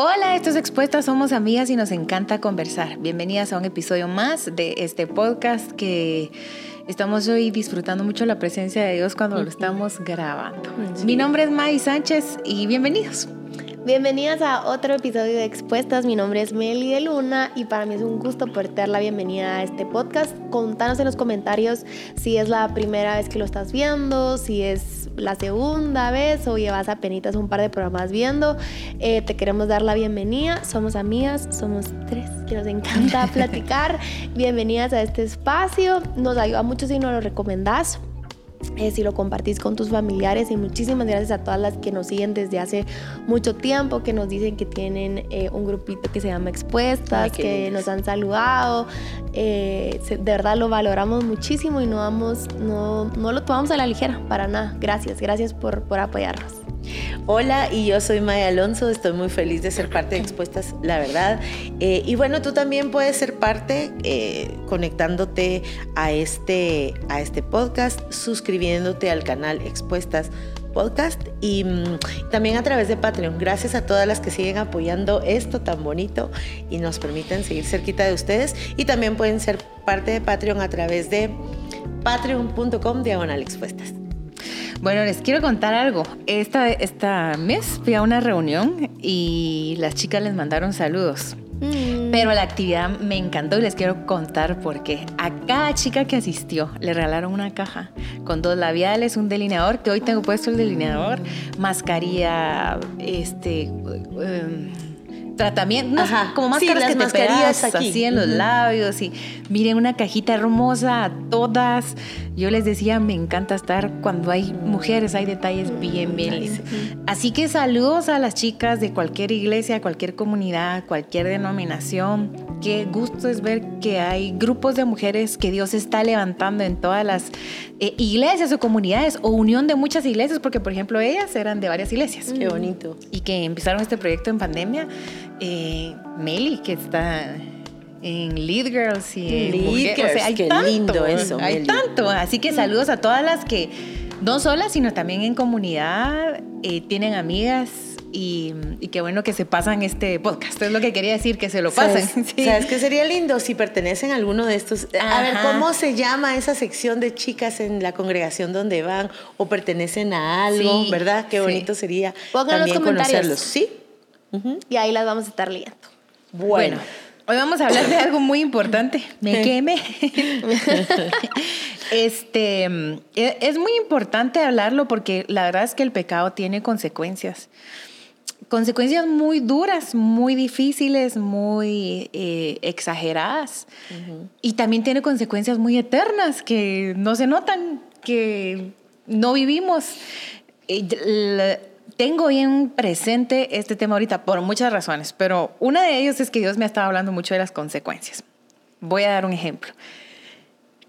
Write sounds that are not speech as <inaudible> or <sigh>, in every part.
Hola, estos Expuestas somos amigas y nos encanta conversar. Bienvenidas a un episodio más de este podcast que estamos hoy disfrutando mucho la presencia de Dios cuando lo estamos grabando. Mi nombre es May Sánchez y bienvenidos. Bienvenidas a otro episodio de Expuestas. Mi nombre es Meli de Luna y para mí es un gusto poder dar la bienvenida a este podcast. Contanos en los comentarios si es la primera vez que lo estás viendo, si es la segunda vez o llevas apenas un par de programas viendo. Eh, te queremos dar la bienvenida. Somos amigas, somos tres que nos encanta <laughs> platicar. Bienvenidas a este espacio. Nos ayuda mucho si nos lo recomendás eh, si lo compartís con tus familiares y muchísimas gracias a todas las que nos siguen desde hace mucho tiempo, que nos dicen que tienen eh, un grupito que se llama Expuestas, que nos han saludado. Eh, de verdad lo valoramos muchísimo y no, vamos, no, no lo tomamos a la ligera, para nada. Gracias, gracias por, por apoyarnos. Hola, y yo soy Maya Alonso, estoy muy feliz de ser parte de Expuestas, la verdad. Eh, y bueno, tú también puedes ser parte eh, conectándote a este, a este podcast, suscribiéndote al canal Expuestas Podcast y mm, también a través de Patreon. Gracias a todas las que siguen apoyando esto tan bonito y nos permiten seguir cerquita de ustedes. Y también pueden ser parte de Patreon a través de patreon.com diagonal expuestas. Bueno, les quiero contar algo. Esta, esta mes fui a una reunión y las chicas les mandaron saludos. Mm. Pero la actividad me encantó y les quiero contar por qué. A cada chica que asistió le regalaron una caja con dos labiales, un delineador, que hoy tengo puesto el delineador, mascarilla, este... Um, tratamiento, como máscaras que te mascarillas aquí. así en los labios y miren una cajita hermosa a todas. Yo les decía, me encanta estar cuando hay mujeres, hay detalles bien, bien lindos. Así que saludos a las chicas de cualquier iglesia, cualquier comunidad, cualquier denominación. Qué gusto es ver que hay grupos de mujeres que Dios está levantando en todas las eh, iglesias o comunidades o unión de muchas iglesias, porque por ejemplo ellas eran de varias iglesias. Qué bonito. Y que empezaron este proyecto en pandemia. Eh, Meli, que está en Lead Girls y Lead Girls, o sea, hay qué lindo eso. Hay tanto, así que saludos a todas las que no solas, sino también en comunidad eh, tienen amigas y, qué bueno que se pasan este podcast. Es lo que quería decir, que se lo pasen. ¿Sabes, <laughs> ¿Sabes qué sería lindo si pertenecen a alguno de estos? A ver, ¿cómo se llama esa sección de chicas en la congregación donde van o pertenecen a algo? ¿Verdad? Qué bonito sería también conocerlos. Sí. Y ahí las vamos a estar leyendo. bueno Hoy vamos a hablar de algo muy importante. Me queme. <laughs> este, e, es muy importante hablarlo porque la verdad es que el pecado tiene consecuencias. Consecuencias muy duras, muy difíciles, muy eh, exageradas. Y también tiene consecuencias muy eternas que no se notan, que no vivimos tengo bien presente este tema ahorita por muchas razones, pero una de ellas es que Dios me estaba hablando mucho de las consecuencias. Voy a dar un ejemplo.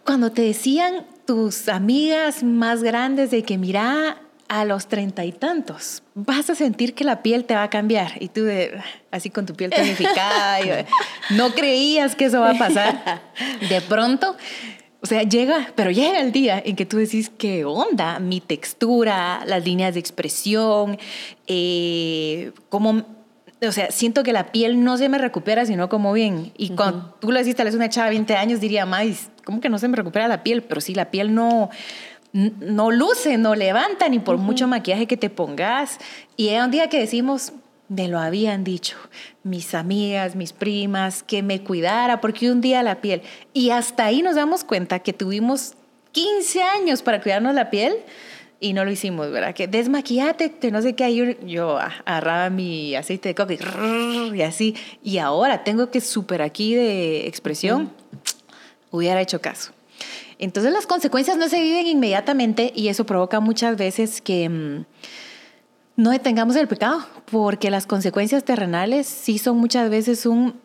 Cuando te decían tus amigas más grandes de que mira a los treinta y tantos, vas a sentir que la piel te va a cambiar. Y tú, así con tu piel tonificada, <laughs> no creías que eso va a pasar. De pronto o sea, llega, pero llega el día en que tú decís, ¿qué onda? Mi textura, las líneas de expresión, eh, como, o sea, siento que la piel no se me recupera, sino como bien. Y cuando tú lo decís, tal vez una chava de 20 años diría, más, ¿cómo que no se me recupera la piel? Pero sí, la piel no, no luce, no levanta, ni por mucho maquillaje que te pongas. Y era un día que decimos, me lo habían dicho mis amigas, mis primas, que me cuidara, porque un día la piel. Y hasta ahí nos damos cuenta que tuvimos 15 años para cuidarnos la piel y no lo hicimos, ¿verdad? Que desmaquillate, que no sé qué. Yo, yo agarraba mi aceite de coco y, así. Y ahora tengo que súper aquí de expresión, hubiera hecho caso. Entonces las consecuencias no se viven inmediatamente y eso provoca muchas veces que... Mm, no detengamos el pecado, porque las consecuencias terrenales sí son muchas veces un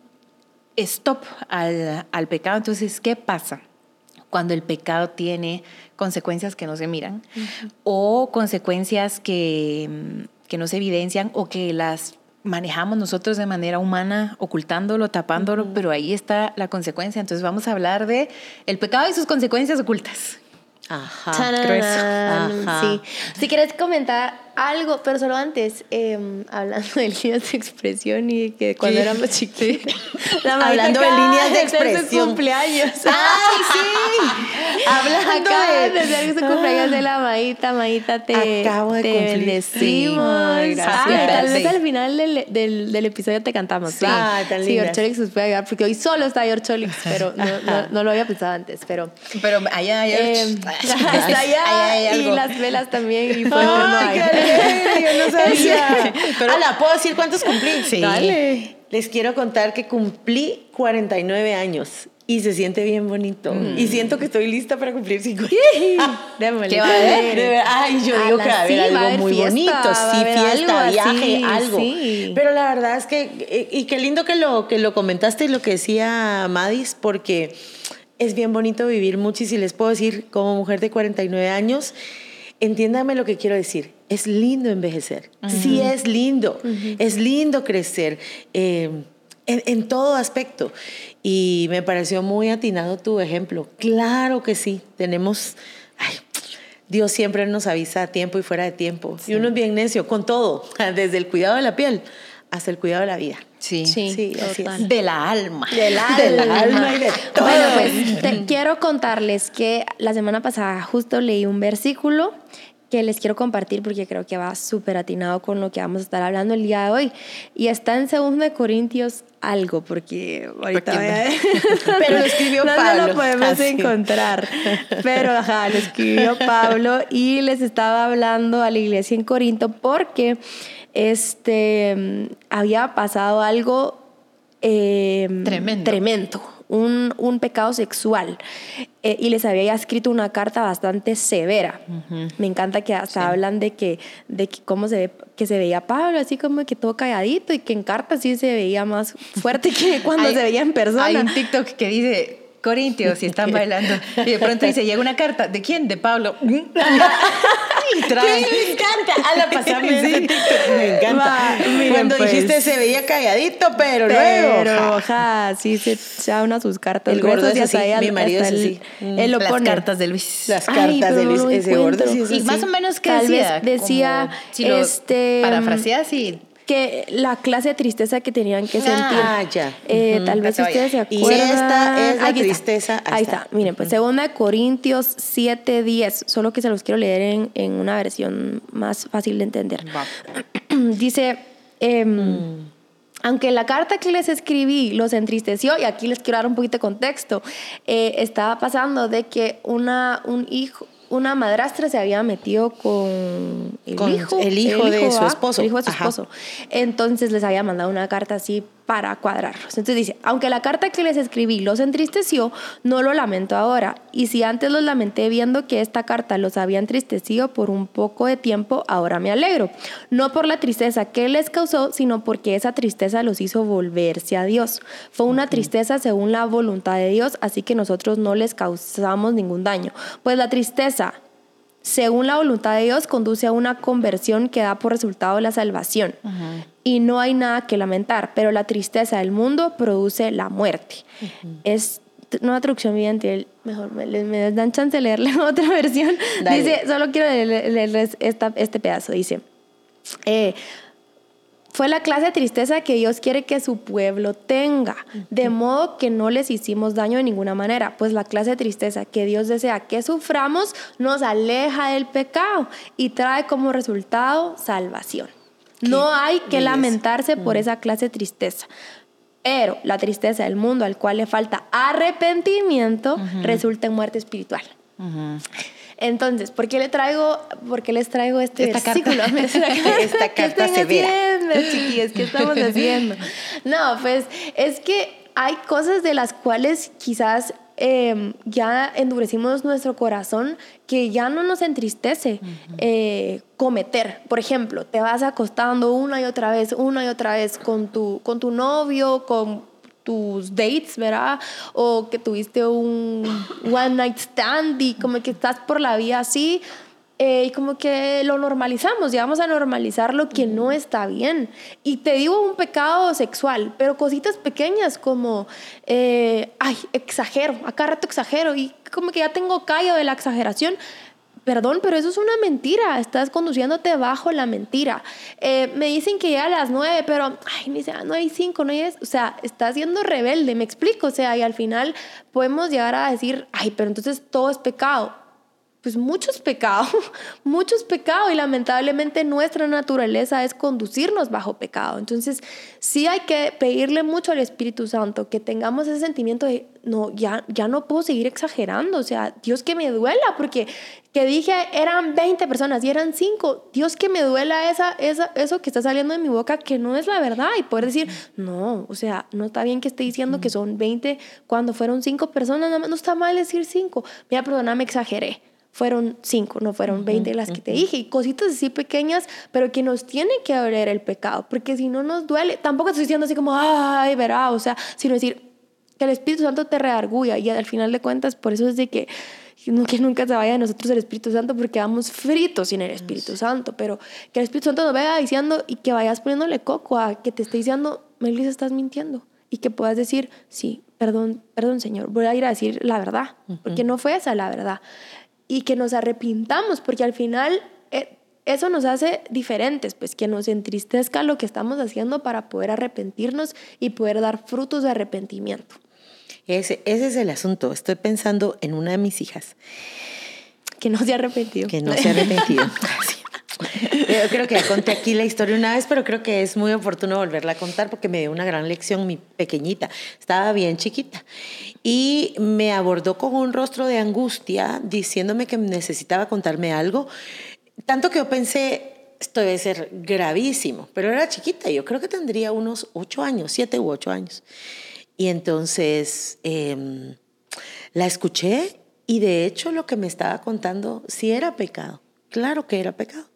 stop al, pecado. Entonces, ¿qué pasa? Cuando el pecado tiene consecuencias que no se miran o consecuencias que, que no se evidencian o que las manejamos nosotros de manera humana, ocultándolo, tapándolo, pero ahí está la consecuencia. Entonces vamos a hablar de el pecado y sus consecuencias ocultas. Ajá. Ajá. Sí. Si quieres comentar algo, pero solo antes, em, hablando <laughs> de líneas de expresión y que cuando éramos chiquitos. <laughs> Hablando de líneas de expresión. cumpleaños. <laughs> ¡Ay, sí! Hablando Acaba de... ser su cumpleaños de la Maíta, Maíta, te, Acabo de te cumplir. bendecimos. Sí. Gracias. Tal vez al final del, del, del episodio te cantamos. Sí. Ay, tan sí. Orcholix nos puede ayudar, porque hoy solo está Orcholix, pero no, no, no lo había pensado antes, pero... Pero allá, allá. Eh, allá hay y algo. las velas también y no Yo no sabía. <laughs> Pero- Ala, ¿puedo decir cuántos cumplí? Sí. Dale. Les quiero contar que cumplí 49 años y se siente bien bonito. Mm. Y siento que estoy lista para cumplir 50. <laughs> Démosle. ¿Qué va a haber? Ay, yo digo que va a haber sí, va a algo haber muy fiesta, bonito, sí, fiesta, algo viaje, así, algo. sí. Pero la verdad es que, y qué lindo que lo, que lo comentaste y lo que decía Madis, porque es bien bonito vivir mucho y si les puedo decir, como mujer de 49 años, entiéndame lo que quiero decir. Es lindo envejecer. Sí, es lindo. Es lindo crecer. eh, en, en todo aspecto. Y me pareció muy atinado tu ejemplo. Claro que sí. Tenemos. ay, Dios siempre nos avisa a tiempo y fuera de tiempo. Y uno es bien necio con todo, <laughs> desde el cuidado de la piel hasta el cuidado de la vida. Sí. Sí, Sí, así es. total. De la alma. Del alma y de todo. Bueno, pues te- quiero contarles que la semana pasada justo leí un versículo que les quiero compartir porque creo que va súper atinado con lo que vamos a estar hablando el día de hoy. Y está en 2 de Corintios algo, porque ahorita... Porque- voy a- Pero lo escribió no, Pablo. No lo podemos Así. encontrar. Pero, ajá, lo escribió <laughs> Pablo y les estaba hablando a la iglesia en Corinto porque este, mm, había pasado algo eh, Tremendo. tremendo, un, un pecado sexual. Eh, y les había escrito una carta bastante severa. Me encanta que hasta hablan de que, de que cómo se, ve- que se veía Pablo, así como que todo calladito, y que en carta sí se veía más fuerte que cuando Hay- se veía en persona. Hay un TikTok que dice Corintios y están <laughs> bailando. Y de pronto dice, llega una carta. ¿De quién? De Pablo. <laughs> y trae. me encanta. Ala, pasame <laughs> ese Sí. TikTok, me encanta. Miren, Cuando pues. dijiste se veía calladito, pero, Pero, luego. ajá, sí se, da una sus cartas. El gordo es así, mi marido es así. Mm. Él lo Las pone. cartas de Luis. Las Ay, cartas pero de Luis, ese gordo sí Y más o menos que Tal decía. vez decía, como- si este, Parafraseas y. que la clase de tristeza que tenían que sentir. Ah, ya. Eh. Tal vez ustedes se Y acuerdan. esta es la Aquí está. tristeza. Ahí Ahí está. está. Miren, pues segunda de Corintios 7:10, solo que se los quiero leer en, en una versión más fácil de entender. <clears throat> Dice, em, Mm. aunque la carta que les escribí los entristeció, y aquí les quiero dar un poquito de contexto, eh, estaba pasando de que una, un hijo, una madrastra se había metido con el Con hijo, el hijo de su ¿va? esposo. El hijo de su Ajá. esposo. Entonces les había mandado una carta así para cuadrarlos. Entonces dice, aunque la carta que les escribí los entristeció, no lo lamento ahora. Y si antes los lamenté viendo que esta carta los había entristecido por un poco de tiempo, ahora me alegro. No por la tristeza que les causó, sino porque esa tristeza los hizo volverse a Dios. Fue una tristeza según la voluntad de Dios, así que nosotros no les causamos ningún daño. Pues la tristeza según la voluntad de Dios, conduce a una conversión que da por resultado la salvación. Y no hay nada que lamentar, pero la tristeza del mundo produce la muerte. Es una traducción evidente, mejor me, me dan chance de leerle <laughs> otra versión. Dale. Dice, solo quiero leer- leerles esta- este pedazo, dice. eh, fue la clase de tristeza que Dios quiere que su pueblo tenga, de modo que no les hicimos daño de ninguna manera, pues la clase de tristeza que Dios desea que suframos nos aleja del pecado y trae como resultado salvación. No hay que belleza. lamentarse por esa clase de tristeza. Pero la tristeza del mundo al cual le falta arrepentimiento resulta en muerte espiritual. Entonces, ¿por qué, le traigo, ¿por qué les traigo este Esta versículo? <laughs> Esta <laughs> ¿Qué carta severa. haciendo, chiquillos? ¿Qué estamos <laughs> haciendo? No, pues es que hay cosas de las cuales quizás eh, ya endurecimos nuestro corazón que ya no nos entristece eh, cometer. Por ejemplo, te vas acostando una y otra vez, una y otra vez con tu, con tu novio, con tus dates, ¿verdad? O que tuviste un one night stand y como que estás por la vida así eh, y como que lo normalizamos, ya vamos a normalizar lo que no está bien. Y te digo un pecado sexual, pero cositas pequeñas como, eh, ay, exagero, acá rato exagero y como que ya tengo callo de la exageración, perdón, pero eso es una mentira. Estás conduciéndote bajo la mentira. Eh, me dicen que ya a las nueve, pero, ay, me dice, ah, no hay cinco, no hay... Es. O sea, estás siendo rebelde, me explico. O sea, y al final podemos llegar a decir, ay, pero entonces todo es pecado pues muchos pecados, <laughs> muchos pecados y lamentablemente nuestra naturaleza es conducirnos bajo pecado. Entonces sí hay que pedirle mucho al Espíritu Santo que tengamos ese sentimiento de, no, ya, ya no puedo seguir exagerando, o sea, Dios que me duela, porque que dije eran 20 personas y eran 5, Dios que me duela esa, esa, eso que está saliendo de mi boca que no es la verdad y poder decir, no, o sea, no está bien que esté diciendo que son 20 cuando fueron 5 personas, no está mal decir 5, mira, perdóname, exageré fueron cinco, no fueron veinte las que te dije, y cositas así pequeñas, pero que nos tiene que doler el pecado, porque si no nos duele, tampoco estoy diciendo así como, ay, verá, o sea, sino decir que el Espíritu Santo te reargulla y al final de cuentas, por eso es de que, que nunca se vaya de nosotros el Espíritu Santo porque vamos fritos sin el Espíritu Santo, pero que el Espíritu Santo nos vaya diciendo y que vayas poniéndole coco a que te esté diciendo, Melissa, estás mintiendo, y que puedas decir, sí, perdón, perdón, Señor, voy a ir a decir la verdad, porque no fue esa la verdad y que nos arrepintamos, porque al final eh, eso nos hace diferentes, pues que nos entristezca lo que estamos haciendo para poder arrepentirnos y poder dar frutos de arrepentimiento. Ese, ese es el asunto. Estoy pensando en una de mis hijas. Que no se ha arrepentido. Que no se ha arrepentido. <laughs> Yo creo que ya conté aquí la historia una vez, pero creo que es muy oportuno volverla a contar porque me dio una gran lección mi pequeñita. Estaba bien chiquita y me abordó con un rostro de angustia diciéndome que necesitaba contarme algo. Tanto que yo pensé, esto debe ser gravísimo, pero era chiquita, yo creo que tendría unos ocho años, siete u ocho años. Y entonces em, la escuché y de hecho lo que me estaba contando sí era pecado, claro que era pecado.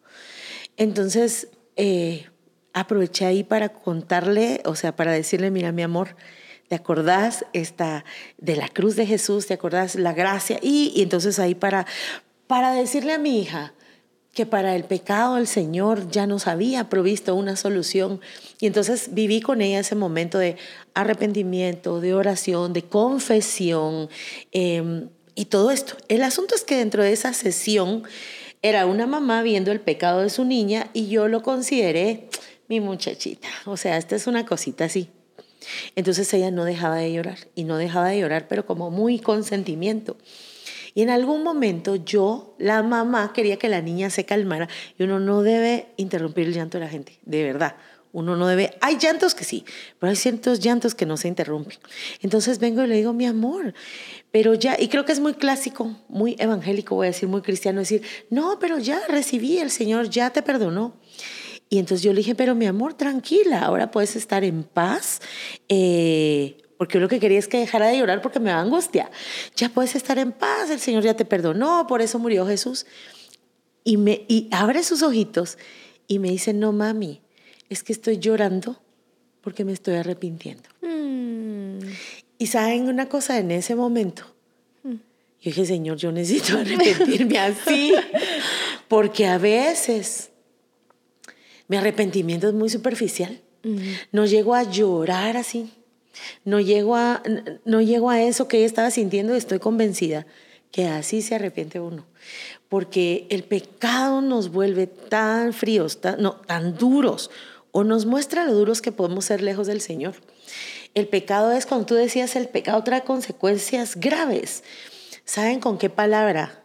Entonces, eh, aproveché ahí para contarle, o sea, para decirle, mira, mi amor, ¿te acordás esta, de la cruz de Jesús? ¿Te acordás la gracia? Y, y entonces ahí para, para decirle a mi hija que para el pecado el Señor ya nos había provisto una solución. Y entonces viví con ella ese momento de arrepentimiento, de oración, de confesión em, y todo esto. El asunto es que dentro de esa sesión era una mamá viendo el pecado de su niña y yo lo consideré mi muchachita. O sea, esta es una cosita así. Entonces ella no dejaba de llorar y no dejaba de llorar, pero como muy con sentimiento. Y en algún momento yo, la mamá, quería que la niña se calmara y uno no debe interrumpir el llanto de la gente, de verdad. Uno no debe, hay llantos que sí, pero hay ciertos llantos que no se interrumpen. Entonces vengo y le digo, mi amor, pero ya, y creo que es muy clásico, muy evangélico, voy a decir, muy cristiano, decir, no, pero ya recibí, el Señor ya te perdonó. Y entonces yo le dije, pero mi amor, tranquila, ahora puedes estar en paz, eh, porque yo lo que quería es que dejara de llorar porque me da angustia. Ya puedes estar en paz, el Señor ya te perdonó, por eso murió Jesús. Y, me, y abre sus ojitos y me dice, no, mami, es que estoy llorando porque me estoy arrepintiendo. Mm. Y saben una cosa, en ese momento, mm. yo dije, Señor, yo necesito arrepentirme <laughs> así, porque a veces mi arrepentimiento es muy superficial. Mm. No llego a llorar así, no llego a, no llego a eso que ella estaba sintiendo y estoy convencida que así se arrepiente uno. Porque el pecado nos vuelve tan fríos, no, tan duros, o nos muestra lo duros que podemos ser lejos del Señor. El pecado es, cuando tú decías, el pecado trae consecuencias graves. ¿Saben con qué palabra?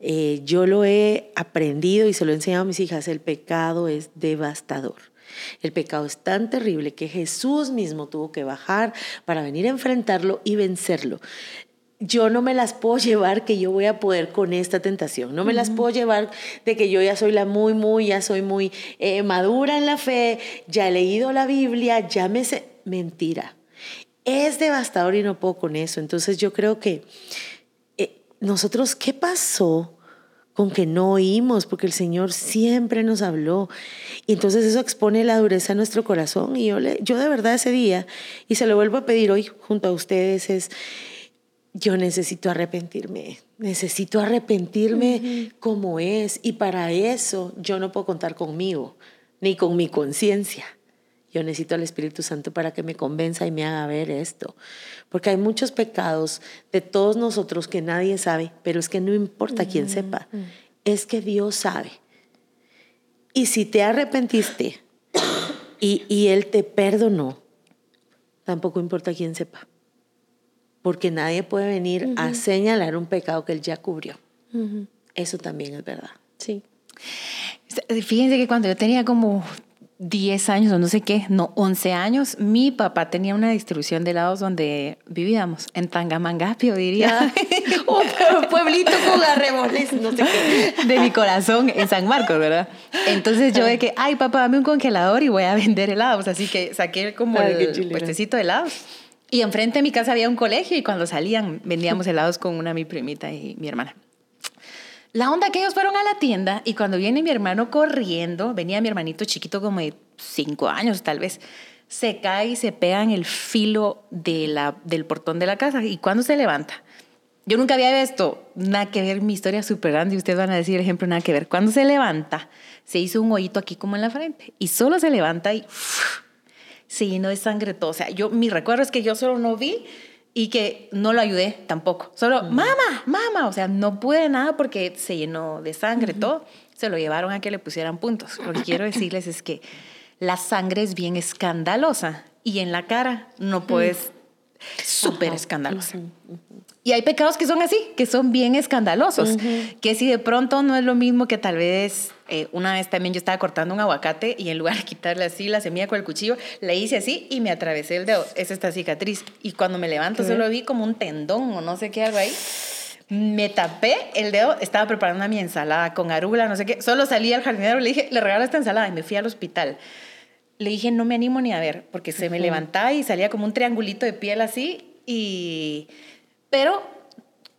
Eh, yo lo he aprendido y se lo he enseñado a mis hijas. El pecado es devastador. El pecado es tan terrible que Jesús mismo tuvo que bajar para venir a enfrentarlo y vencerlo yo no me las puedo <laughs> llevar que yo voy a poder con esta tentación. No me las puedo llevar de que yo ya soy la muy, muy, ya soy muy eh, madura en la fe, ya he leído la Biblia, ya me sé. Mentira. Es devastador y no puedo con eso. Entonces yo creo que eh, nosotros, ¿qué pasó? con que no oímos, porque el Señor siempre nos habló. Y entonces eso expone la dureza de nuestro corazón. Y yo, le, yo de verdad ese día, y se lo vuelvo a pedir hoy junto a ustedes, es, yo necesito arrepentirme, necesito arrepentirme como es y para eso yo no puedo contar conmigo ni con mi conciencia. Yo necesito al Espíritu Santo para que me convenza y me haga ver esto. Porque hay muchos pecados de todos nosotros que nadie sabe, pero es que no importa quién sepa. es que Dios sabe. Y si te arrepentiste y, y Él te perdonó, tampoco importa quién sepa. Porque nadie puede venir a señalar un pecado que Él ya cubrió. Eso también es verdad. Sí. Fíjense que cuando yo tenía como 10 años o no sé qué, no, 11 años, mi papá tenía una distribución de helados donde vivíamos, en Tangamangapio, diría. <laughs> <laughs> un pueblito con arreboles, no sé qué. De mi corazón, en San Marcos, ¿verdad? Entonces yo de que, ay, papá, dame un congelador y voy a vender helados. Así que saqué como Ay, el puestecito de helados. Y enfrente de mi casa había un colegio y cuando salían vendíamos helados con una mi primita y mi hermana. La onda que ellos fueron a la tienda y cuando viene mi hermano corriendo, venía mi hermanito chiquito como de cinco años tal vez, se cae y se pega en el filo de la, del portón de la casa. ¿Y cuando se levanta? Yo nunca había visto, nada que ver, mi historia es súper grande y ustedes van a decir, ejemplo, nada que ver. Cuando se levanta, se hizo un hoyito aquí como en la frente y solo se levanta y ¡fuf! se llenó de sangre todo. O sea, yo, mi recuerdo es que yo solo no vi y que no lo ayudé tampoco. Solo, mamá, mamá, o sea, no pude nada porque se llenó de sangre todo. Se lo llevaron a que le pusieran puntos. Lo que quiero <coughs> decirles es que la sangre es bien escandalosa y en la cara no puedes, súper escandalosa. Y hay pecados que son así, que son bien escandalosos, que si de pronto no es lo mismo que tal vez eh, una vez también yo estaba cortando un aguacate y en lugar de quitarle así la semilla con el cuchillo, le hice así y me atravesé el dedo. Es esta cicatriz. Y cuando me levanto solo vi como un tendón o no sé qué algo ahí. Me tapé el dedo, estaba preparando mi ensalada con arugula, no sé qué. Solo salí al jardinero le dije, le regalo esta ensalada y me fui al hospital. Le dije, no me animo ni a ver, porque se me levantaba y salía como un triangulito de piel así. Y... Pero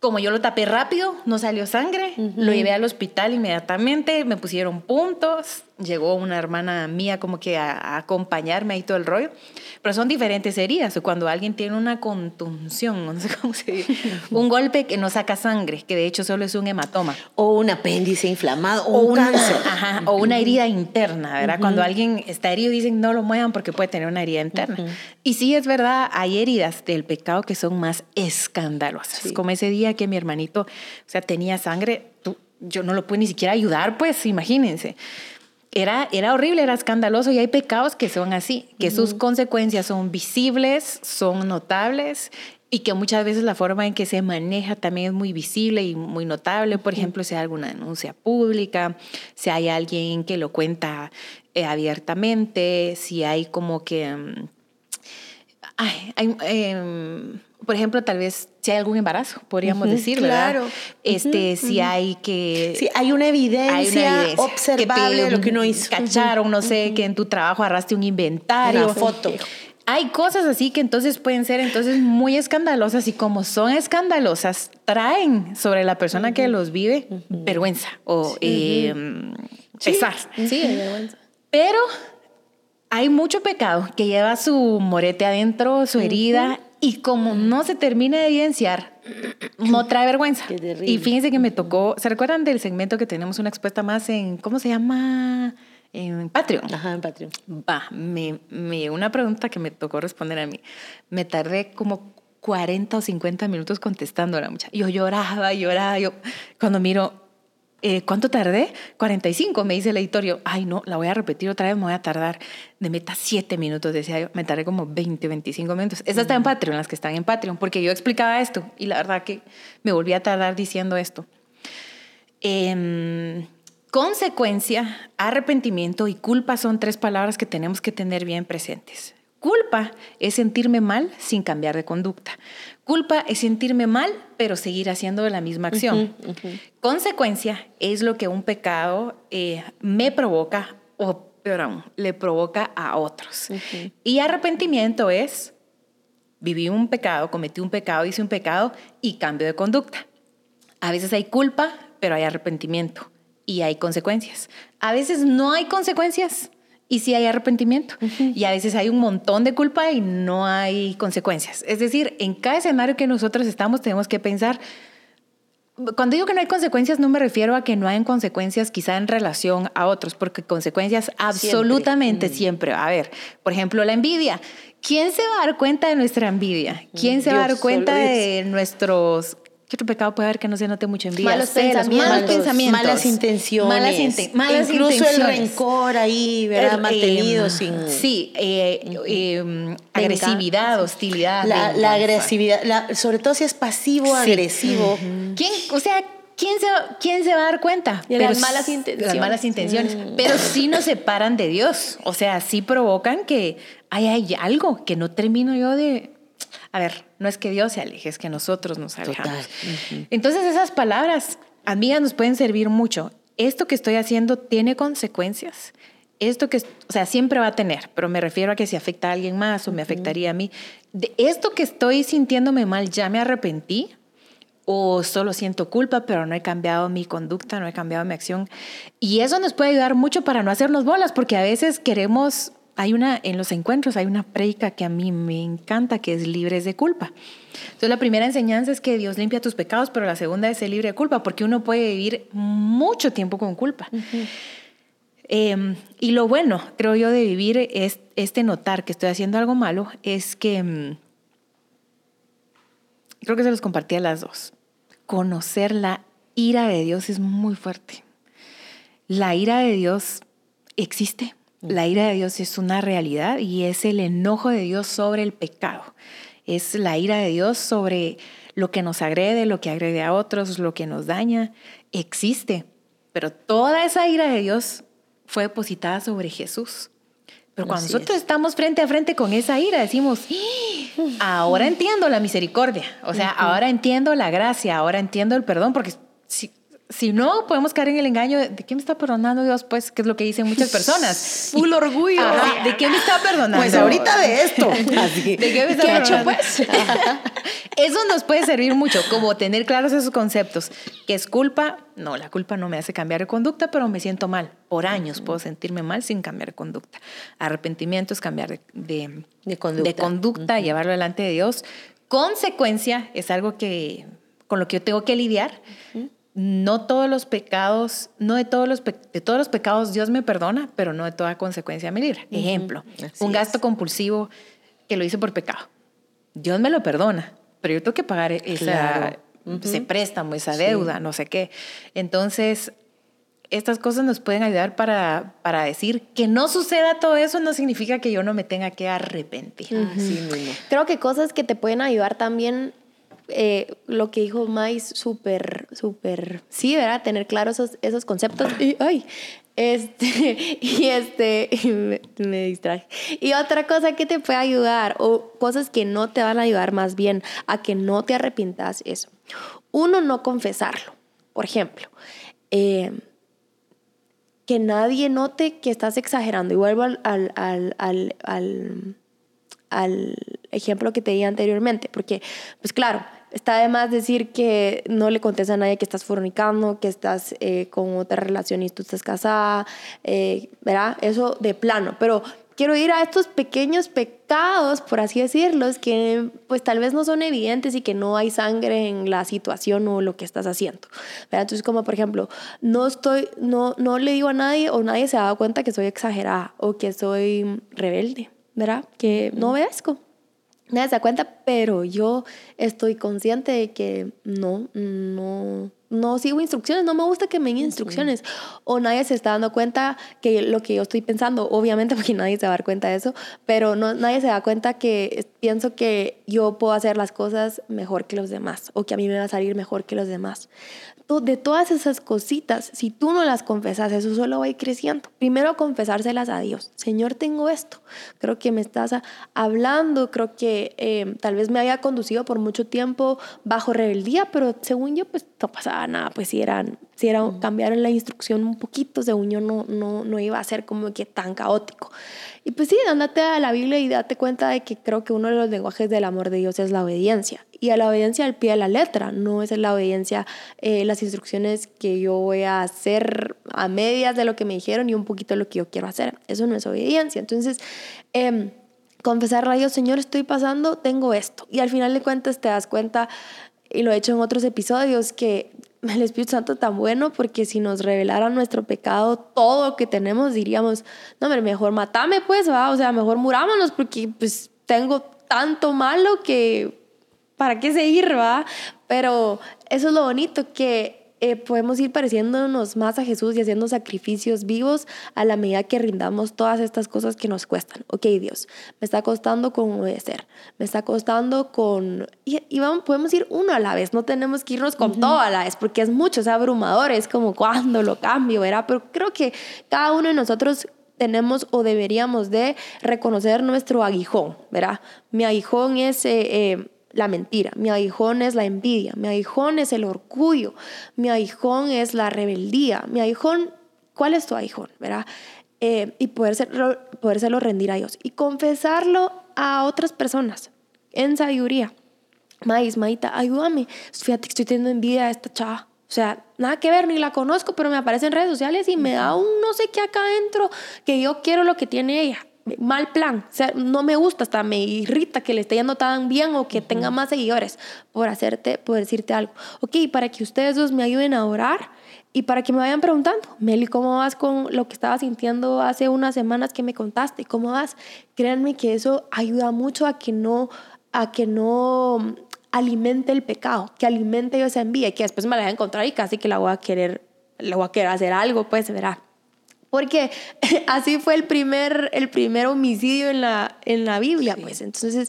como yo lo tapé rápido, no salió sangre, lo llevé al hospital inmediatamente, me pusieron puntos, llegó una hermana mía como que a, a acompañarme ahí todo el rollo, pero son diferentes heridas, cuando alguien tiene una contunción, <laughs> no sé cómo se dice, <laughs> un golpe que no saca sangre, que de hecho solo es un hematoma. O un apéndice inflamado, o O un cáncer. <laughs> ajá, o una herida interna, ¿verdad? Cuando alguien está herido dicen no lo muevan porque puede tener una herida interna. Y sí es verdad, hay heridas del pecado que son más escandalosas. Sí. Como ese día que mi hermanito, o sea, tenía sangre, tú- yo no lo pude ni siquiera ayudar, pues imagínense. Era, era horrible, era escandaloso y hay pecados que son así, que sus consecuencias son visibles, son notables y que muchas veces la forma en que se maneja también es muy visible y muy notable. Por ejemplo, si hay alguna denuncia pública, si hay alguien que lo cuenta eh, abiertamente, si hay como que... mm, ay, hay, em, por ejemplo, tal vez si hay algún embarazo, podríamos decir, ¿verdad? claro. Este, si hay que... Sí, hay una evidencia, Hay una evidencia observable que te de lo que uno hizo. Cacharon, no sé, que en tu trabajo arraste un inventario. Una foto. Hay cosas así que entonces pueden ser entonces muy escandalosas y como son escandalosas, traen sobre la persona que los vive vergüenza o eh, pesar. Sí, hay vergüenza. Pero hay mucho pecado que lleva su morete adentro, su herida, y como no se termina de evidenciar, no trae vergüenza. Qué. Y fíjense que me tocó, ¿se recuerdan del segmento que tenemos una expuesta más en, ¿cómo se llama? En Patreon. Ajá, en Patreon. Va, me, me una pregunta que me tocó responder a mí. Me tardé como 40 o 50 minutos contestando a la muchacha. Yo lloraba, lloraba. Yo, cuando miro, eh, ¿cuánto tardé? 45, me dice el editorio. Ay, no, la voy a repetir otra vez, me voy a tardar de meta 7 minutos, decía yo. Me tardé como 20, 25 minutos. Esa está en Patreon, las que están en Patreon, porque yo explicaba esto y la verdad que me volví a tardar diciendo esto. Em, consecuencia, arrepentimiento y culpa son tres palabras que tenemos que tener bien presentes. Culpa es sentirme mal sin cambiar de conducta. Culpa es sentirme mal, pero seguir haciendo la misma acción. Consecuencia es lo que un pecado eh, me provoca o, peor aún, le provoca a otros. Y arrepentimiento es viví un pecado, cometí un pecado, hice un pecado y cambio de conducta. A veces hay culpa, pero hay arrepentimiento y hay consecuencias. A veces no hay consecuencias y sí hay arrepentimiento. Y a veces hay un montón de culpa y no hay consecuencias. Es decir, en cada escenario que nosotros estamos tenemos que pensar, cuando digo que no hay consecuencias, no me refiero a que no hay consecuencias quizá en relación a otros, porque consecuencias absolutamente siempre. va a haber. Por ejemplo, la envidia. ¿Quién se va a dar cuenta de nuestra envidia? ¿Quién se va a dar Dios, cuenta Dios. de nuestros ¿Qué otro pecado puede haber que no se note mucho en vida? Malos Celos, pensamientos. malos pensamientos. Malas intenciones. Malas, inte- malas Incluso intenciones. el rencor ahí, ¿verdad? El, Mantenido eh, sin... Sí, eh, eh, agresividad, hostilidad. La, la agresividad, la- sobre todo si es pasivo, agresivo. ¿Quién, o sea, ¿quién se, ¿quién se va a dar cuenta? Y las malas intenciones. Las malas intenciones. Pero sí nos separan de Dios. O sea, sí provocan que hay, hay algo que no termino yo de... A ver, no es que Dios se aleje, es que nosotros nos alejamos. Total. Entonces esas palabras, amigas, nos pueden servir mucho. Esto que estoy haciendo tiene consecuencias. Esto que, o sea, siempre va a tener, pero me refiero a que si afecta a alguien más o me afectaría a mí. De esto que estoy sintiéndome mal, ¿ya me arrepentí? ¿O solo siento culpa, pero no he cambiado mi conducta, no he cambiado mi acción? Y eso nos puede ayudar mucho para no hacernos bolas, porque a veces queremos, hay una, en los encuentros hay una predica que a mí me encanta, que es libres de culpa. Entonces la primera enseñanza es que Dios limpia tus pecados, pero la segunda es ser libre de culpa, porque uno puede vivir mucho tiempo con culpa. Eh, y lo bueno, creo yo, de vivir es este notar que estoy haciendo algo malo, es que mm, creo que se los compartí a las dos. Conocer la ira de Dios es muy fuerte. La ira de Dios existe. La ira de Dios es una realidad y es el enojo de Dios sobre el pecado. Es la ira de Dios sobre lo que nos agrede, lo que agrede a otros, lo que nos daña. Existe. Pero toda esa ira de Dios fue depositada sobre Jesús. Pero cuando Así nosotros estamos frente a frente con esa ira, decimos, "Ah, ahora entiendo la misericordia, o sea, ahora entiendo la gracia, ahora entiendo el perdón, porque si, si no, podemos caer en el engaño de, ¿de qué me está perdonando Dios? Pues, que es lo que dicen muchas personas. <laughs> Full orgullo. Ajá, ¿De qué me está perdonando? Pues ahorita de esto. <laughs> Así. ¿De qué me está ¿Qué he hecho, perdonando? pues? <laughs> Eso nos puede servir mucho, como tener claros esos conceptos. ¿Qué es culpa? No, la culpa no me hace cambiar de conducta, pero me siento mal. Por años puedo sentirme mal sin cambiar de conducta. Arrepentimiento es cambiar de, de- De conducta. de conducta, llevarlo delante de Dios. Consecuencia es algo que con lo que yo tengo que lidiar. No todos los pecados, no de todos los, de todos los pecados Dios me perdona, pero no de toda consecuencia me libra. Ejemplo, Así un es. gasto compulsivo que lo hice por pecado. Dios me lo perdona, pero yo tengo que pagar esa, Claro. ese préstamo, esa Sí. deuda, no sé qué. Entonces, estas cosas nos pueden ayudar para, para decir que no suceda todo eso no significa que yo no me tenga que arrepentir. Creo que cosas que te pueden ayudar también, eh, lo que dijo Mais, súper, súper, sí, ¿verdad? Tener claros esos, conceptos. Y, ay, este, <laughs> y este, <laughs> me, me distraje. Y otra cosa que te puede ayudar, o cosas que no te van a ayudar más bien a que no te arrepintas, es, uno, no confesarlo. Por ejemplo, eh, que nadie note que estás exagerando. Y vuelvo al, al, al, al, al ejemplo que te di anteriormente, porque, pues claro, está de más decir que no le contes a nadie que estás fornicando, que estás eh, con otra relación y tú estás casada, eh, ¿verdad? Eso de plano, pero quiero ir a estos pequeños pecados, por así decirlos, que pues tal vez no son evidentes y que no hay sangre en la situación o lo que estás haciendo. ¿verdad? Entonces, como por ejemplo, no estoy, no, no le digo a nadie o nadie se ha dado cuenta que soy exagerada o que soy rebelde, ¿verdad? Que no obedezco. Nadie se da cuenta, pero yo estoy consciente de que no, no, no sigo instrucciones, no me gusta que me den instrucciones. O nadie se está dando cuenta que lo que yo estoy pensando, obviamente <laughs> porque nadie se va a dar cuenta de eso, pero no, nadie se da cuenta que pienso que yo puedo hacer las cosas mejor que los demás o que a mí me va a salir mejor que los demás. De todas esas cositas, si tú no las confesas, eso solo va a ir creciendo. Primero confesárselas a Dios. Señor, tengo esto. Creo que me estás hablando, creo que eh, tal vez me había conducido por mucho tiempo bajo rebeldía, pero según yo, pues no pasaba nada. Pues si eran, si era, cambiaron la instrucción un poquito, según yo no, no, no iba a ser como que tan caótico. Pues sí, andate a la Biblia y date cuenta de que creo que uno de los lenguajes del amor de Dios es la obediencia. Y a la obediencia al pie de la letra, no es la obediencia, eh, las instrucciones que yo voy a hacer a medias de lo que me dijeron y un poquito de lo que yo quiero hacer. Eso no es obediencia. Entonces, eh, confesarle a Dios, Señor, estoy pasando, tengo esto. Y al final de cuentas te das cuenta, y lo he hecho en otros episodios, que <laughs> el Espíritu Santo tan bueno porque si nos revelara nuestro pecado, todo lo que tenemos, diríamos, no, hombre, mejor matame pues, ¿va? o sea, mejor murámonos porque pues tengo tanto malo que ¿para qué seguir, va? Pero eso es lo bonito, que eh, podemos ir pareciéndonos más a Jesús y haciendo sacrificios vivos a la medida que rindamos todas estas cosas que nos cuestan. Ok, Dios, me está costando con obedecer, me está costando con... Y, vamos, podemos ir uno a la vez, no tenemos que irnos con todo a la vez, porque es mucho, es abrumador, es como cuando lo cambio, ¿verdad? Pero creo que cada uno de nosotros tenemos o deberíamos de reconocer nuestro aguijón, ¿verdad? Mi aguijón es... Eh, eh, la mentira, mi aguijón es la envidia, mi aguijón es el orgullo, mi aguijón es la rebeldía, mi aguijón, ¿cuál es tu aguijón? ¿verdad? Eh, y podérselo, podérselo rendir a Dios y confesarlo a otras personas en sabiduría. Maíz, Maita, ayúdame. Fíjate que estoy teniendo envidia a esta chava. O sea, nada que ver, ni la conozco, pero me aparece en redes sociales y me da un no sé qué acá adentro que yo quiero lo que tiene ella mal plan. O sea, no me gusta, hasta me irrita que le esté yendo tan bien o que tenga más seguidores por hacerte, por decirte algo. Ok, para que ustedes dos me ayuden a orar y para que me vayan preguntando, Meli, ¿cómo vas con lo que estaba sintiendo hace unas semanas que me contaste? ¿Cómo vas? Créanme que eso ayuda mucho a que no, a que no alimente el pecado, que alimente yo esa envidia y que después me la voy a encontrar y casi que la voy a querer, la voy a querer hacer algo, pues verá. Porque <laughs> así fue el primer, el primer homicidio en la, en la Biblia, pues. Entonces,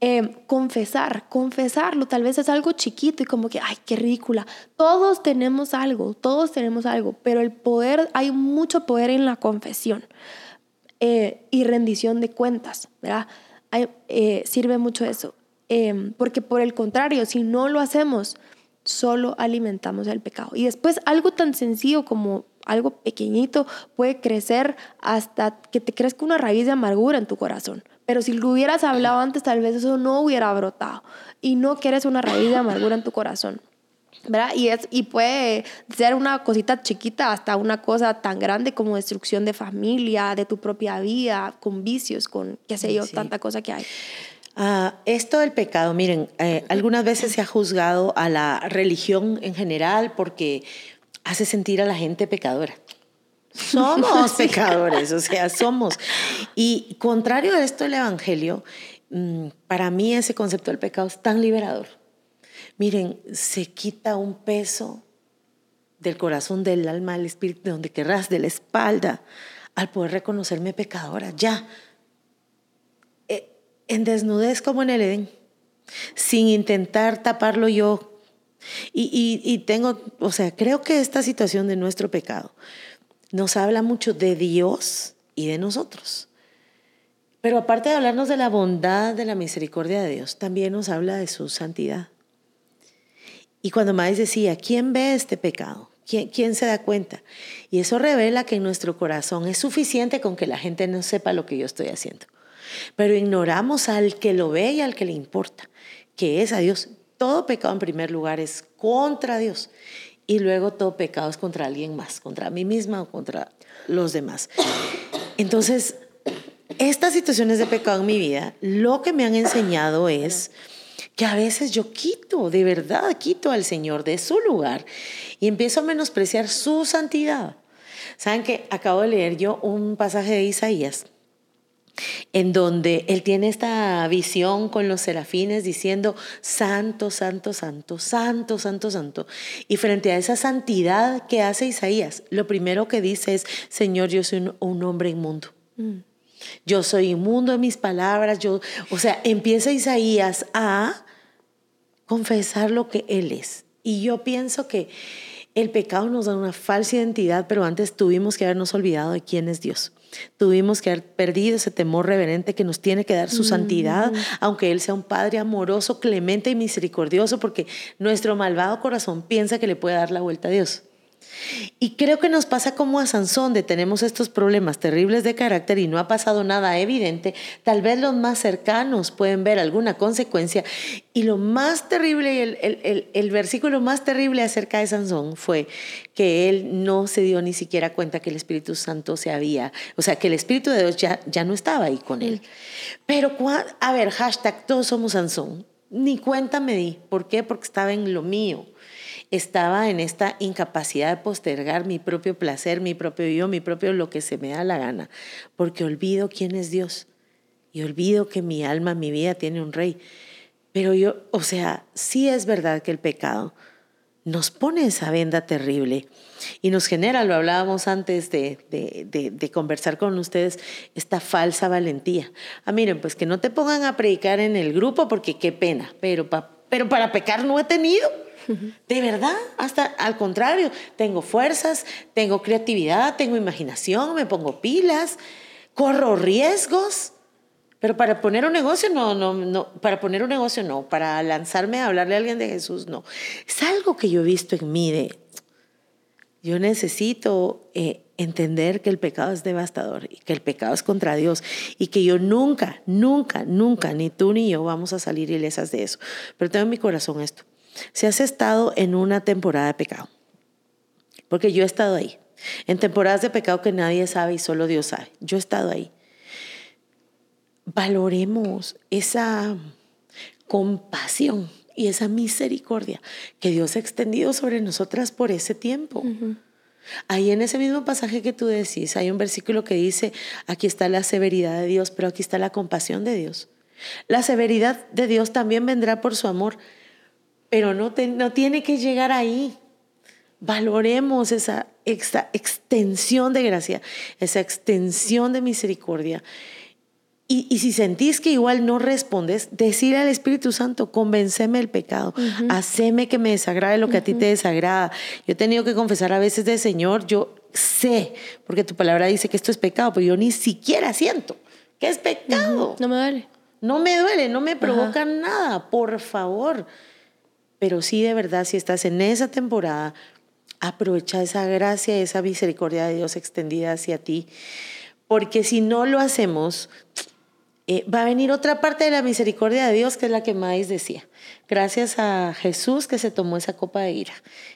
eh, confesar, confesarlo, tal vez es algo chiquito y como que, ay, qué ridícula. Todos tenemos algo, todos tenemos algo, pero el poder, hay mucho poder en la confesión eh, y rendición de cuentas, ¿verdad? Eh, sirve mucho eso. porque por el contrario, si no lo hacemos, solo alimentamos el pecado. Y después algo tan sencillo como algo pequeñito puede crecer hasta que te crezca una raíz de amargura en tu corazón. Pero si lo hubieras hablado antes, tal vez eso no hubiera brotado. Y no quieres una raíz de amargura en tu corazón. ¿verdad? Y, es, y puede ser una cosita chiquita hasta una cosa tan grande como destrucción de familia, de tu propia vida, con vicios, con qué sé yo, tanta cosa que hay. Uh, esto del pecado, miren, eh, algunas veces se ha juzgado a la religión en general porque hace sentir a la gente pecadora. Somos <laughs> pecadores, o sea, somos. Y contrario a esto, el Evangelio, mm, para mí ese concepto del pecado es tan liberador. Miren, se quita un peso del corazón, del alma, del espíritu, de donde querrás, de la espalda, al poder reconocerme pecadora. Ya, eh, en desnudez como en el Edén, sin intentar taparlo yo y, tengo, o sea, creo que esta situación de nuestro pecado nos habla mucho de Dios y de nosotros. Pero aparte de hablarnos de la bondad, de la misericordia de Dios, también nos habla de su santidad. Y cuando Maíz decía, ¿quién ve este pecado? ¿Quién, ¿Quién, se da cuenta? Y eso revela que en nuestro corazón es suficiente con que la gente no sepa lo que yo estoy haciendo. Pero ignoramos al que lo ve y al que le importa, que es a Dios todo pecado en primer lugar es contra Dios y luego todo pecado es contra alguien más, contra mí misma o contra los demás. Entonces, estas situaciones de pecado en mi vida, lo que me han enseñado es que a veces yo quito, de verdad quito al Señor de su lugar y empiezo a menospreciar su santidad. ¿Saben que acabo de leer yo un pasaje de Isaías? En donde él tiene esta visión con los serafines diciendo, santo, santo, santo, santo, santo, santo. Y frente a esa santidad que hace Isaías, lo primero que dice es, Señor, yo soy un, hombre inmundo. Mm. Yo soy inmundo en mis palabras, yo, o sea, empieza Isaías a confesar lo que él es. Y yo pienso que el pecado nos da una falsa identidad, pero antes tuvimos que habernos olvidado de quién es Dios. Tuvimos que haber perdido ese temor reverente que nos tiene que dar su santidad, aunque Él sea un Padre amoroso, clemente y misericordioso, porque nuestro malvado corazón piensa que le puede dar la vuelta a Dios. Y creo que nos pasa como a Sansón, de tenemos estos problemas terribles de carácter y no ha pasado nada evidente. Tal vez los más cercanos pueden ver alguna consecuencia. Y lo más terrible, el, el, el, versículo más terrible acerca de Sansón fue que él no se dio ni siquiera cuenta que el Espíritu Santo se había, o sea, que el Espíritu de Dios ya, ya no estaba ahí con él. Pero, a ver, hashtag, todos somos Sansón. Ni cuenta me di. ¿Por qué? Porque estaba en lo mío estaba en esta incapacidad de postergar mi propio placer, mi propio yo, mi propio lo que se me da la gana, porque olvido quién es Dios y olvido que mi alma, mi vida tiene un rey. Pero yo, o sea, sí es verdad que el pecado nos pone esa venda terrible y nos genera, lo hablábamos antes de, de, conversar con ustedes, esta falsa valentía. Ah, miren, pues que no te pongan a predicar en el grupo porque qué pena, pero, pero para pecar no he tenido. De verdad, hasta al contrario, tengo fuerzas, tengo creatividad, tengo imaginación, me pongo pilas, corro riesgos. Pero para poner un negocio, no, no, no, para poner un negocio, no, para lanzarme a hablarle a alguien de Jesús, no. Es algo que yo he visto en mí de, yo necesito eh, entender que el pecado es devastador y que el pecado es contra Dios y que yo nunca, nunca, nunca, ni tú ni yo vamos a salir ilesas de eso. Pero tengo en mi corazón esto. Si has estado en una temporada de pecado, porque yo he estado ahí, en temporadas de pecado que nadie sabe y solo Dios sabe, yo he estado ahí valoremos esa compasión y esa misericordia que Dios ha extendido sobre nosotras por ese tiempo. Ahí en ese mismo pasaje que tú decís, hay un versículo que dice, aquí está la severidad de Dios, pero aquí está la compasión de Dios. La severidad de Dios también vendrá por su amor, pero no, no tiene que llegar ahí. Valoremos esa extensión de gracia, esa extensión de misericordia y, si sentís que igual no respondes, decir al Espíritu Santo, convenceme el pecado, haceme que me desagrade lo que a ti te desagrada. Yo he tenido que confesar a veces de Señor, yo sé, porque tu palabra dice que esto es pecado, pero yo ni siquiera siento que es pecado. No me duele. No me duele, no me provoca nada, por favor. Pero sí, de verdad, si estás en esa temporada, aprovecha esa gracia, esa misericordia de Dios extendida hacia ti. Porque si no lo hacemos, eh, va a venir otra parte de la misericordia de Dios, que es la que Maíz decía. Gracias a Jesús que se tomó esa copa de ira.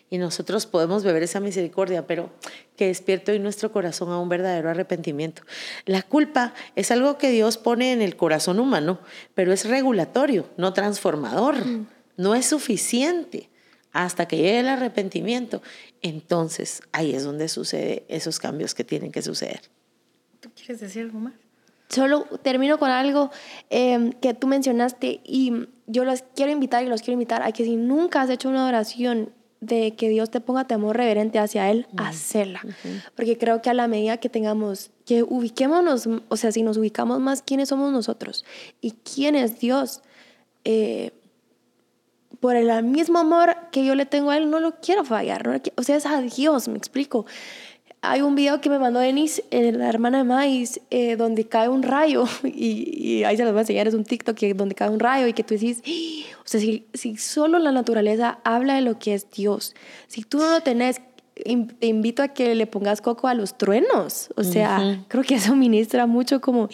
Y nosotros podemos beber esa misericordia, pero que despierte hoy nuestro corazón a un verdadero arrepentimiento. La culpa es algo que Dios pone en el corazón humano, pero es regulatorio, no transformador. Mm. No es suficiente hasta que llegue el arrepentimiento. Entonces ahí es donde sucede esos cambios que tienen que suceder. ¿Tú quieres decir algo más? Solo termino con algo em, que tú mencionaste y yo los quiero invitar y los quiero invitar a que si nunca has hecho una oración de que Dios te ponga temor reverente hacia Él, hacerla. Porque creo que a la medida que tengamos, que ubiquémonos, o sea, si nos ubicamos más quiénes somos nosotros y quién es Dios, eh, por el mismo amor que yo le tengo a Él, no lo quiero fallar. o sea, es a Dios, me explico hay un video que me mandó Denise, eh, la hermana de Mais, eh, donde cae un rayo, <laughs> y, ahí se los voy a enseñar, es un TikTok que, donde cae un rayo y que tú decís, ¡Ah!". o sea, si, si, solo la naturaleza habla de lo que es Dios, si tú no lo tenés, te invito a que le pongas coco a los truenos, o sea, creo que eso ministra mucho como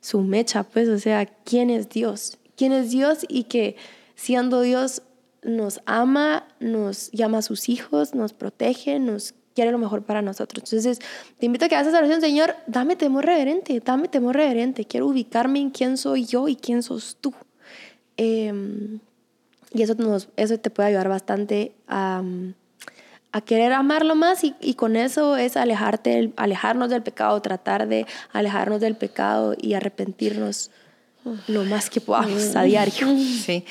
su mecha, pues, o sea, ¿quién es Dios? ¿Quién es Dios? Y que siendo Dios nos ama, nos llama a sus hijos, nos protege, nos quiere lo mejor para nosotros. Entonces, te invito a que hagas esa oración, Señor, dame temor reverente, dame temor reverente. Quiero ubicarme en quién soy yo y quién sos tú. Em, y eso, nos, eso te puede ayudar bastante a, a querer amarlo más y, y, con eso es alejarte, alejarnos del pecado, tratar de alejarnos del pecado y arrepentirnos lo más que podamos a diario. Sí.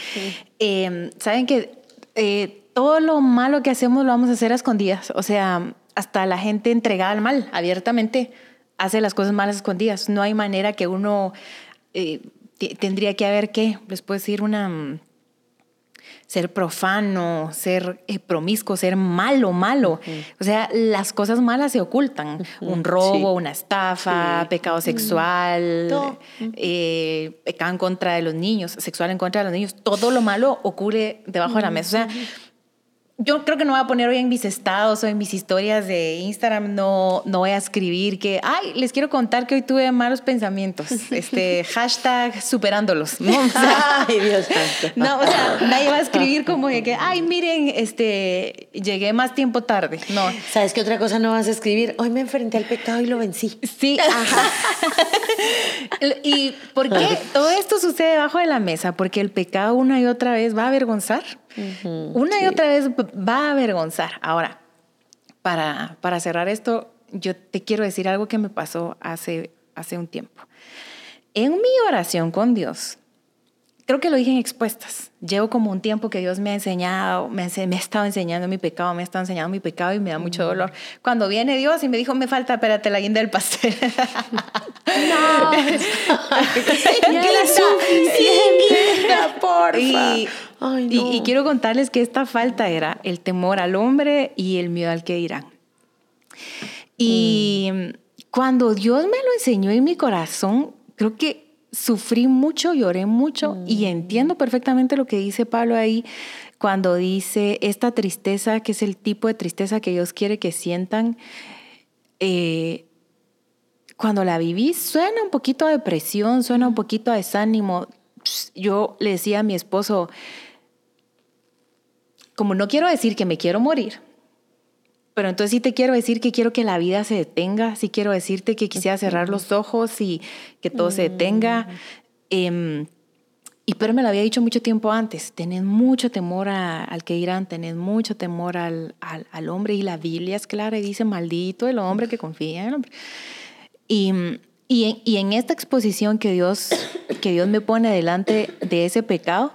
Em, Saben que eh, todo lo malo que hacemos lo vamos a hacer a escondidas. O sea, hasta la gente entregada al mal, abiertamente, hace las cosas malas escondidas. No hay manera que uno eh, tendría que haber que, les puedo decir, una mm, ser profano, ser eh, promiscuo, ser malo, malo. O sea, las cosas malas se ocultan. Un robo, una estafa, pecado sexual, eh, pecado en contra de los niños, sexual en contra de los niños. Todo lo malo ocurre debajo de la mesa. O sea, yo creo que no voy a poner hoy en mis estados o en mis historias de Instagram, no, no voy a escribir que, ay, les quiero contar que hoy tuve malos pensamientos. <laughs> Este, hashtag superándolos. ¿no? O sea, ay, Dios. No, o sea, nadie va a escribir como que, ay, miren, este, llegué más tiempo tarde. No. ¿Sabes qué otra cosa no vas a escribir? Hoy me enfrenté al pecado y lo vencí. Sí, ajá. ¿Y por qué todo esto sucede debajo de la mesa? Porque el pecado una y otra vez va a avergonzar. Una y otra vez va a avergonzar. Ahora, para, para cerrar esto, yo te quiero decir algo que me pasó hace, hace un tiempo. En mi oración con Dios, creo que lo dije en expuestas. Llevo como un tiempo que Dios me ha enseñado, me, me ha estado enseñando mi pecado, me ha estado enseñando mi pecado y me da mucho dolor. Cuando viene Dios y me dijo, me falta, espérate, la guinda del pastel. <laughs> No. <laughs> porfa. Y, Ay, y- no. y quiero contarles que esta falta era el temor al hombre y el miedo al que dirán. Y cuando Dios me lo enseñó en mi corazón, creo que sufrí mucho, lloré mucho y entiendo perfectamente lo que dice Pablo ahí cuando dice esta tristeza, que es el tipo de tristeza que Dios quiere que sientan. eh, cuando la viví, suena un poquito a depresión, suena un poquito a desánimo. Yo le decía a mi esposo, como no quiero decir que me quiero morir, pero entonces sí te quiero decir que quiero que la vida se detenga, sí quiero decirte que quisiera cerrar los ojos y que todo se detenga. Em, y pero me lo había dicho mucho tiempo antes, tened mucho temor a- al que dirán, tened mucho temor al, al, al hombre y la Biblia es clara y dice, maldito el hombre que confía en el hombre. Y, y, en, y en esta exposición que Dios, que Dios me pone delante de ese pecado,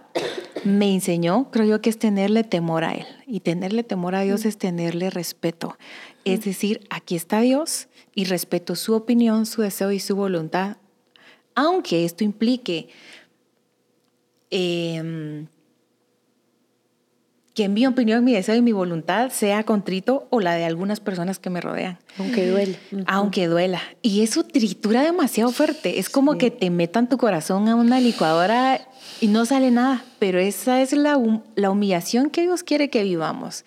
me enseñó, creo yo, que es tenerle temor a Él. Y tenerle temor a Dios es tenerle respeto. Es decir, aquí está Dios y respeto su opinión, su deseo y su voluntad, aunque esto implique em, que en mi opinión, mi deseo y mi voluntad sea contrito o la de algunas personas que me rodean Aunque duele. aunque duela. Y eso tritura demasiado fuerte. Es como que te metan tu corazón a una licuadora y no sale nada. Pero esa es la, hum- la humillación que Dios quiere que vivamos.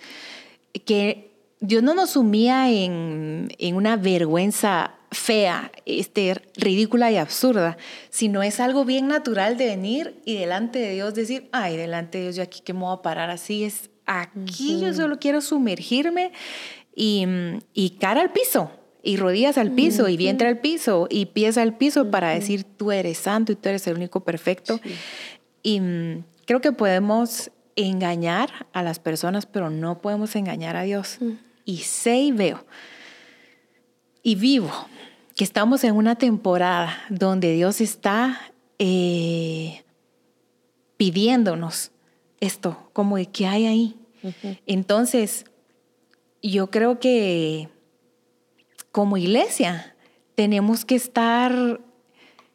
Que Dios no nos sumía en, en una vergüenza fea, este, ridícula y absurda, sino es algo bien natural de venir y delante de Dios decir, ay, delante de Dios, yo aquí que me voy a parar así, es aquí yo solo quiero sumergirme y, y cara al piso, y rodillas al piso, y vientre al piso, y pies al piso para decir, tú eres santo y tú eres el único perfecto. Y mm, creo que podemos engañar a las personas, pero no podemos engañar a Dios. Y sé y veo y vivo que estamos en una temporada donde Dios está eh, pidiéndonos esto, como de qué hay ahí. Entonces, yo creo que como iglesia tenemos que estar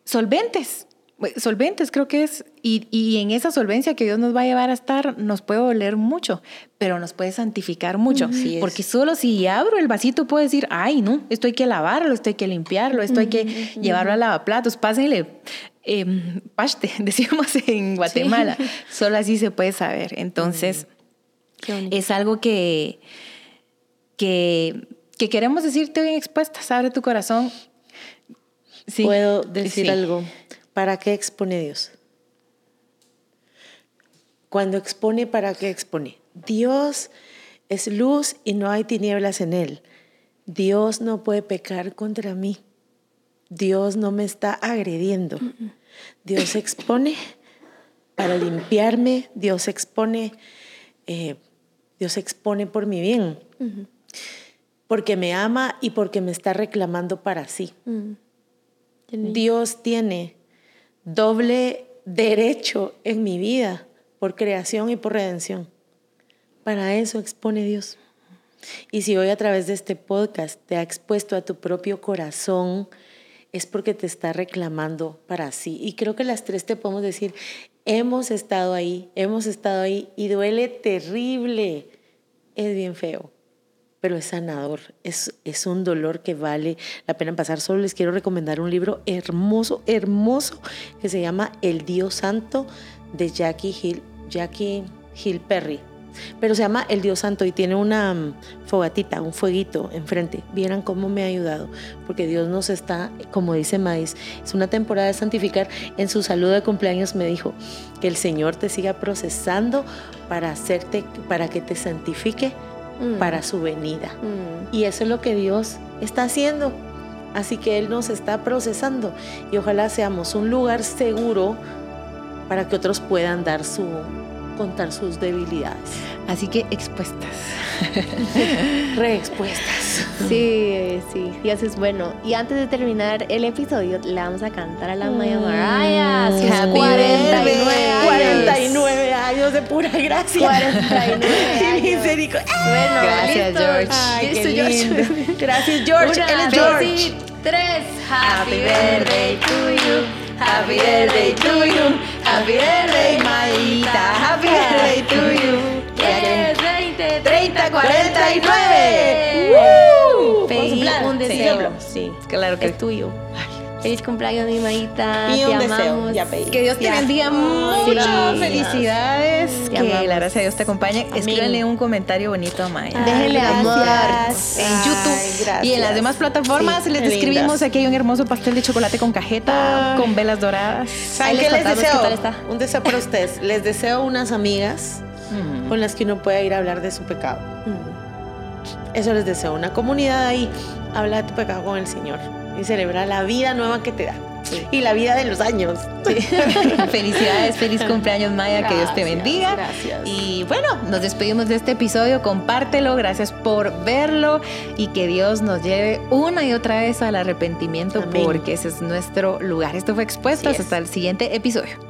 solventes. Solventes creo que es, y, y en esa solvencia que Dios nos va a llevar a estar, nos puede doler mucho, pero nos puede santificar mucho. Así es. Porque solo si abro el vasito puedo decir, ay, no, esto hay que lavarlo, esto hay que limpiarlo, esto hay que llevarlo a lavaplatos, pásenle eh, paste, <laughs> decíamos en Guatemala. <laughs> Solo así se puede saber. Entonces, es algo que, que, que queremos decirte hoy en expuestas. Abre tu corazón. Sí, Puedo decir sí. algo. ¿Para qué expone Dios? Cuando expone, ¿para qué expone? Dios es luz y no hay tinieblas en él. Dios no puede pecar contra mí. Dios no me está agrediendo. Dios expone para limpiarme. Dios expone, eh, Dios expone por mi bien. Porque me ama y porque me está reclamando para sí. Dios tiene doble derecho en mi vida por creación y por redención. Para eso expone Dios. Y si hoy a través de este podcast te ha expuesto a tu propio corazón, es porque te está reclamando para sí. Y creo que las tres te podemos decir, hemos estado ahí, hemos estado ahí y duele terrible. Es bien feo pero es sanador, es, es un dolor que vale la pena pasar. Solo les quiero recomendar un libro hermoso, hermoso, que se llama El Dios Santo de Jackie Hill, Jackie Hill Perry. Pero se llama El Dios Santo y tiene una mm, fogatita, un fueguito enfrente. Vieran cómo me ha ayudado, porque Dios nos está, como dice Maíz, es una temporada de santificar. En su saludo de cumpleaños me dijo que el Señor te siga procesando para hacerte, para que te santifique Mm. para su venida. Mm. Y eso es lo que Dios está haciendo. Así que Él nos está procesando y ojalá seamos un lugar seguro para que otros puedan dar su, contar sus debilidades. Así que expuestas. <laughs> Reexpuestas. Sí, sí, Dios es bueno. Y antes de terminar el episodio, le vamos a cantar a la Maya Mariah sus Happy 49 birthday. gracias. 49 años. Misericordia. Bueno, Gracias, listo. George. Ay, Listo, George. <laughs> Gracias, George. Una, Él es George. y tres. Happy birthday to you. Happy birthday to you. Happy birthday, Maita. Happy birthday to you. 10, 20, 30, 49. ¡Woo! ¿Puedo Pedí un deseo. Sí. Claro que Es tuyo. Feliz cumpleaños, mi Maita. Y Te un deseo. amamos. Ya pedí. Que Dios te bendiga mucho. Felicidades. Te que amamos. la gracia de Dios te acompañe. Amén. Escríbanle un comentario bonito a Maya. Ay, Déjenle amor. en YouTube y en las demás plataformas Sí, les qué describimos aquí hay un hermoso pastel de chocolate con cajeta Ay. con velas doradas ¿Saben qué les qué deseo? tal está. Un deseo para ustedes. Les deseo unas amigas con las que uno pueda ir a hablar de su pecado. Eso les deseo. Una comunidad ahí. Habla de tu pecado con el Señor y celebra la vida nueva que te da. Y la vida de los años. <laughs> felicidades feliz cumpleaños Maya que Dios te bendiga gracias. y bueno nos despedimos de este episodio compártelo gracias por verlo y que Dios nos lleve una y otra vez al arrepentimiento Amén. porque ese es nuestro lugar esto fue expuesto Así es. hasta el siguiente episodio